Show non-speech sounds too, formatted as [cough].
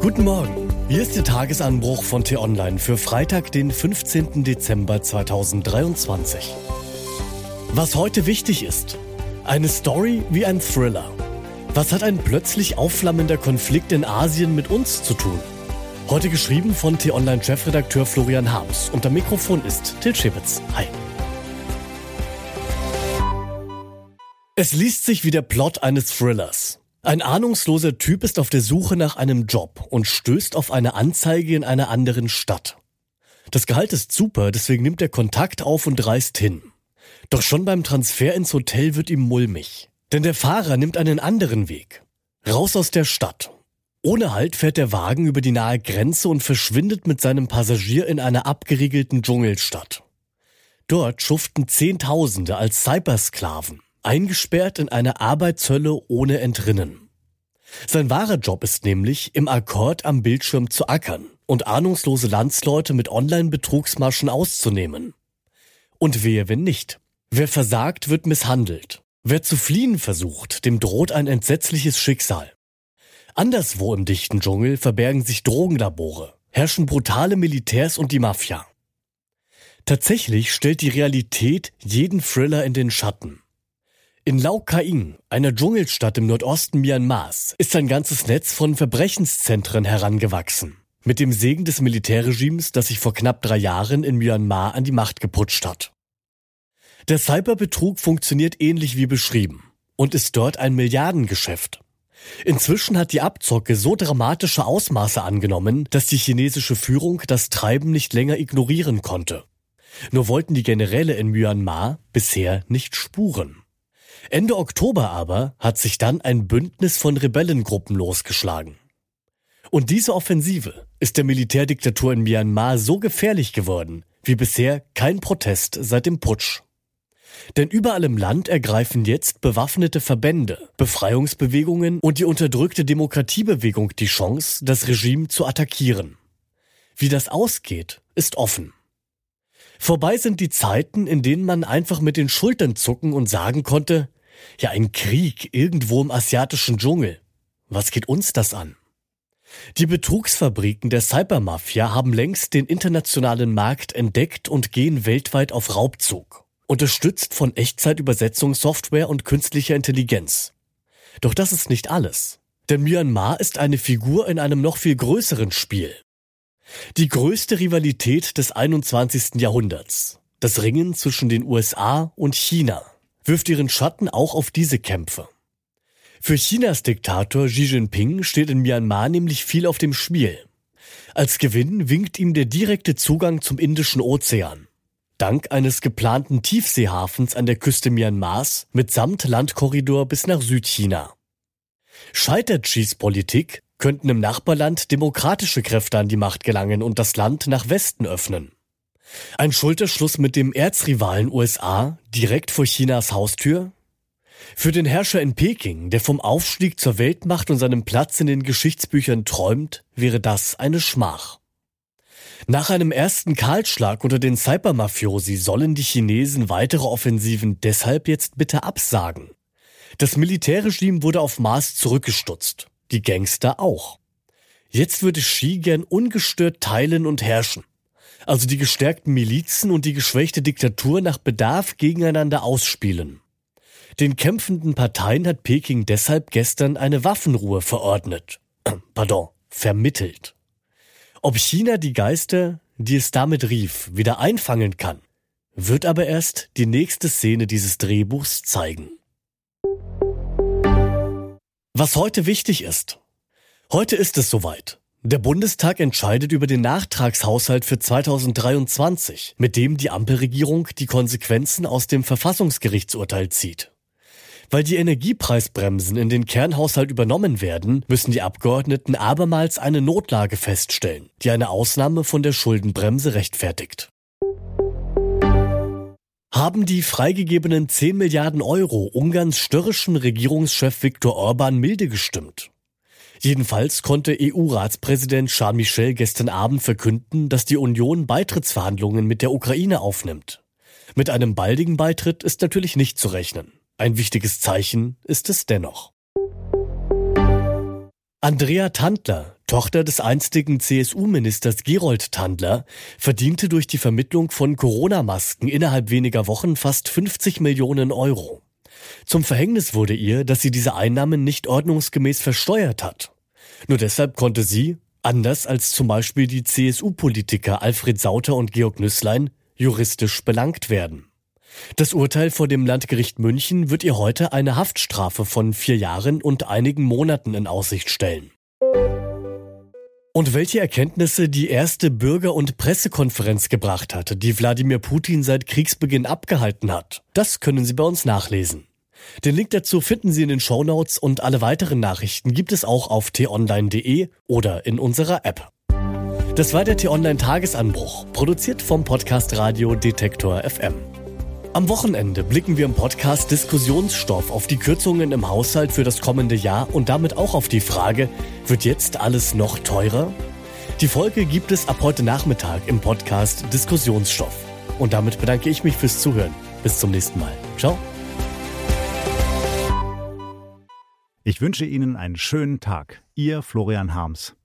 Guten Morgen. Hier ist der Tagesanbruch von T-Online für Freitag, den 15. Dezember 2023. Was heute wichtig ist. Eine Story wie ein Thriller. Was hat ein plötzlich aufflammender Konflikt in Asien mit uns zu tun? Heute geschrieben von T-Online-Chefredakteur Florian Harms. Am Mikrofon ist Til Schibitz. Hi. Es liest sich wie der Plot eines Thrillers. Ein ahnungsloser Typ ist auf der Suche nach einem Job und stößt auf eine Anzeige in einer anderen Stadt. Das Gehalt ist super, deswegen nimmt er Kontakt auf und reist hin. Doch schon beim Transfer ins Hotel wird ihm mulmig. Denn der Fahrer nimmt einen anderen Weg. Raus aus der Stadt. Ohne Halt fährt der Wagen über die nahe Grenze und verschwindet mit seinem Passagier in einer abgeriegelten Dschungelstadt. Dort schuften Zehntausende als Cybersklaven eingesperrt in eine Arbeitshölle ohne Entrinnen. Sein wahrer Job ist nämlich, im Akkord am Bildschirm zu ackern und ahnungslose Landsleute mit Online-Betrugsmaschen auszunehmen. Und wehe, wenn nicht. Wer versagt, wird misshandelt. Wer zu fliehen versucht, dem droht ein entsetzliches Schicksal. Anderswo im dichten Dschungel verbergen sich Drogenlabore, herrschen brutale Militärs und die Mafia. Tatsächlich stellt die Realität jeden Thriller in den Schatten. In Lau Kaing, einer Dschungelstadt im Nordosten Myanmars, ist ein ganzes Netz von Verbrechenszentren herangewachsen. Mit dem Segen des Militärregimes, das sich vor knapp drei Jahren in Myanmar an die Macht geputscht hat. Der Cyberbetrug funktioniert ähnlich wie beschrieben und ist dort ein Milliardengeschäft. Inzwischen hat die Abzocke so dramatische Ausmaße angenommen, dass die chinesische Führung das Treiben nicht länger ignorieren konnte. Nur wollten die Generäle in Myanmar bisher nicht spuren. Ende Oktober aber hat sich dann ein Bündnis von Rebellengruppen losgeschlagen. Und diese Offensive ist der Militärdiktatur in Myanmar so gefährlich geworden wie bisher kein Protest seit dem Putsch. Denn überall im Land ergreifen jetzt bewaffnete Verbände, Befreiungsbewegungen und die unterdrückte Demokratiebewegung die Chance, das Regime zu attackieren. Wie das ausgeht, ist offen. Vorbei sind die Zeiten, in denen man einfach mit den Schultern zucken und sagen konnte, ja, ein Krieg irgendwo im asiatischen Dschungel. Was geht uns das an? Die Betrugsfabriken der Cybermafia haben längst den internationalen Markt entdeckt und gehen weltweit auf Raubzug, unterstützt von Echtzeitübersetzungssoftware und künstlicher Intelligenz. Doch das ist nicht alles. Denn Myanmar ist eine Figur in einem noch viel größeren Spiel. Die größte Rivalität des 21. Jahrhunderts, das Ringen zwischen den USA und China, wirft ihren Schatten auch auf diese Kämpfe. Für Chinas Diktator Xi Jinping steht in Myanmar nämlich viel auf dem Spiel. Als Gewinn winkt ihm der direkte Zugang zum Indischen Ozean. Dank eines geplanten Tiefseehafens an der Küste Myanmars mitsamt Landkorridor bis nach Südchina. Scheitert Xis Politik, könnten im Nachbarland demokratische Kräfte an die Macht gelangen und das Land nach Westen öffnen. Ein Schulterschluss mit dem Erzrivalen USA direkt vor Chinas Haustür? Für den Herrscher in Peking, der vom Aufstieg zur Weltmacht und seinem Platz in den Geschichtsbüchern träumt, wäre das eine Schmach. Nach einem ersten Kahlschlag unter den Cybermafiosi sollen die Chinesen weitere Offensiven deshalb jetzt bitte absagen. Das Militärregime wurde auf Mars zurückgestutzt die Gangster auch. Jetzt würde Xi gern ungestört teilen und herrschen. Also die gestärkten Milizen und die geschwächte Diktatur nach Bedarf gegeneinander ausspielen. Den kämpfenden Parteien hat Peking deshalb gestern eine Waffenruhe verordnet. [clears throat] Pardon, vermittelt. Ob China die Geister, die es damit rief, wieder einfangen kann, wird aber erst die nächste Szene dieses Drehbuchs zeigen. Was heute wichtig ist. Heute ist es soweit. Der Bundestag entscheidet über den Nachtragshaushalt für 2023, mit dem die Ampelregierung die Konsequenzen aus dem Verfassungsgerichtsurteil zieht. Weil die Energiepreisbremsen in den Kernhaushalt übernommen werden, müssen die Abgeordneten abermals eine Notlage feststellen, die eine Ausnahme von der Schuldenbremse rechtfertigt. Haben die freigegebenen 10 Milliarden Euro Ungarns störrischen Regierungschef Viktor Orban milde gestimmt? Jedenfalls konnte EU-Ratspräsident Charles Michel gestern Abend verkünden, dass die Union Beitrittsverhandlungen mit der Ukraine aufnimmt. Mit einem baldigen Beitritt ist natürlich nicht zu rechnen. Ein wichtiges Zeichen ist es dennoch. Andrea Tandler, Tochter des einstigen CSU-Ministers Gerold Tandler, verdiente durch die Vermittlung von Corona-Masken innerhalb weniger Wochen fast 50 Millionen Euro. Zum Verhängnis wurde ihr, dass sie diese Einnahmen nicht ordnungsgemäß versteuert hat. Nur deshalb konnte sie, anders als zum Beispiel die CSU-Politiker Alfred Sauter und Georg Nüßlein, juristisch belangt werden. Das Urteil vor dem Landgericht München wird ihr heute eine Haftstrafe von vier Jahren und einigen Monaten in Aussicht stellen. Und welche Erkenntnisse die erste Bürger- und Pressekonferenz gebracht hatte, die Wladimir Putin seit Kriegsbeginn abgehalten hat, das können Sie bei uns nachlesen. Den Link dazu finden Sie in den Shownotes und alle weiteren Nachrichten gibt es auch auf t-online.de oder in unserer App. Das war der T-Online Tagesanbruch, produziert vom Podcast Radio Detektor FM. Am Wochenende blicken wir im Podcast Diskussionsstoff auf die Kürzungen im Haushalt für das kommende Jahr und damit auch auf die Frage, wird jetzt alles noch teurer? Die Folge gibt es ab heute Nachmittag im Podcast Diskussionsstoff. Und damit bedanke ich mich fürs Zuhören. Bis zum nächsten Mal. Ciao. Ich wünsche Ihnen einen schönen Tag. Ihr Florian Harms.